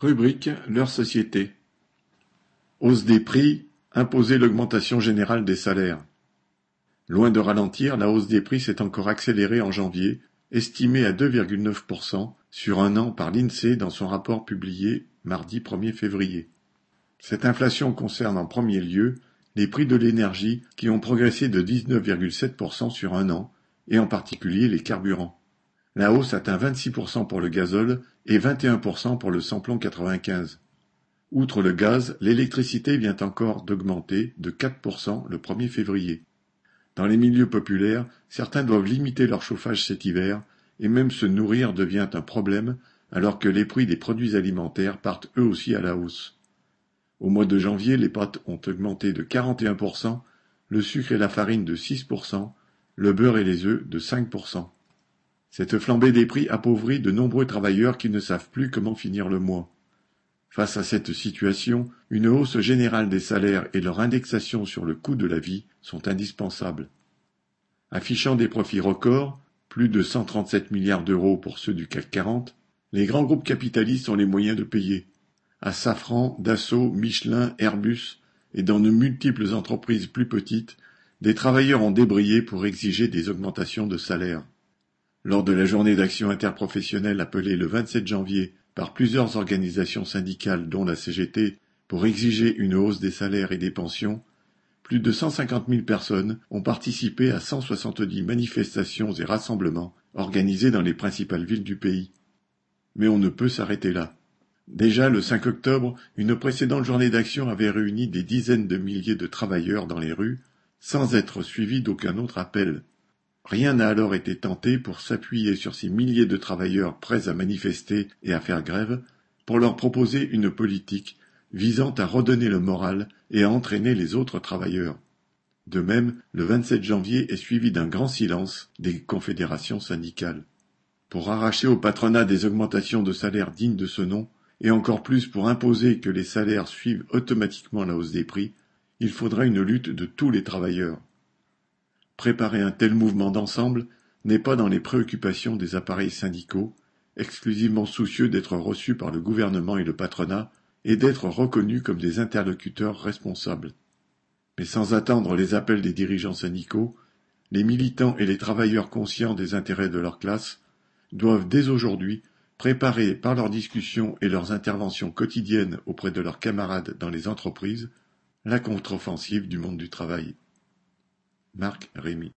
Rubrique Leur société. Hausse des prix, imposer l'augmentation générale des salaires. Loin de ralentir, la hausse des prix s'est encore accélérée en janvier, estimée à 2,9% sur un an par l'INSEE dans son rapport publié mardi 1er février. Cette inflation concerne en premier lieu les prix de l'énergie qui ont progressé de 19,7% sur un an, et en particulier les carburants. La hausse atteint 26% pour le gazole et 21% pour le samplon 95. Outre le gaz, l'électricité vient encore d'augmenter de 4% le 1er février. Dans les milieux populaires, certains doivent limiter leur chauffage cet hiver, et même se nourrir devient un problème alors que les prix des produits alimentaires partent eux aussi à la hausse. Au mois de janvier, les pâtes ont augmenté de 41%, le sucre et la farine de 6%, le beurre et les œufs de 5%. Cette flambée des prix appauvrit de nombreux travailleurs qui ne savent plus comment finir le mois. Face à cette situation, une hausse générale des salaires et leur indexation sur le coût de la vie sont indispensables. Affichant des profits records, plus de 137 milliards d'euros pour ceux du CAC 40, les grands groupes capitalistes ont les moyens de payer. À Safran, Dassault, Michelin, Airbus et dans de multiples entreprises plus petites, des travailleurs ont débrayé pour exiger des augmentations de salaire. Lors de la journée d'action interprofessionnelle appelée le 27 janvier par plusieurs organisations syndicales dont la CGT pour exiger une hausse des salaires et des pensions, plus de 150 000 personnes ont participé à 170 manifestations et rassemblements organisés dans les principales villes du pays. Mais on ne peut s'arrêter là. Déjà le 5 octobre, une précédente journée d'action avait réuni des dizaines de milliers de travailleurs dans les rues, sans être suivie d'aucun autre appel. Rien n'a alors été tenté pour s'appuyer sur ces milliers de travailleurs prêts à manifester et à faire grève, pour leur proposer une politique visant à redonner le moral et à entraîner les autres travailleurs. De même, le 27 janvier est suivi d'un grand silence des confédérations syndicales. Pour arracher au patronat des augmentations de salaire dignes de ce nom, et encore plus pour imposer que les salaires suivent automatiquement la hausse des prix, il faudra une lutte de tous les travailleurs. Préparer un tel mouvement d'ensemble n'est pas dans les préoccupations des appareils syndicaux, exclusivement soucieux d'être reçus par le gouvernement et le patronat, et d'être reconnus comme des interlocuteurs responsables. Mais sans attendre les appels des dirigeants syndicaux, les militants et les travailleurs conscients des intérêts de leur classe doivent dès aujourd'hui préparer par leurs discussions et leurs interventions quotidiennes auprès de leurs camarades dans les entreprises la contre-offensive du monde du travail. Marc Rémy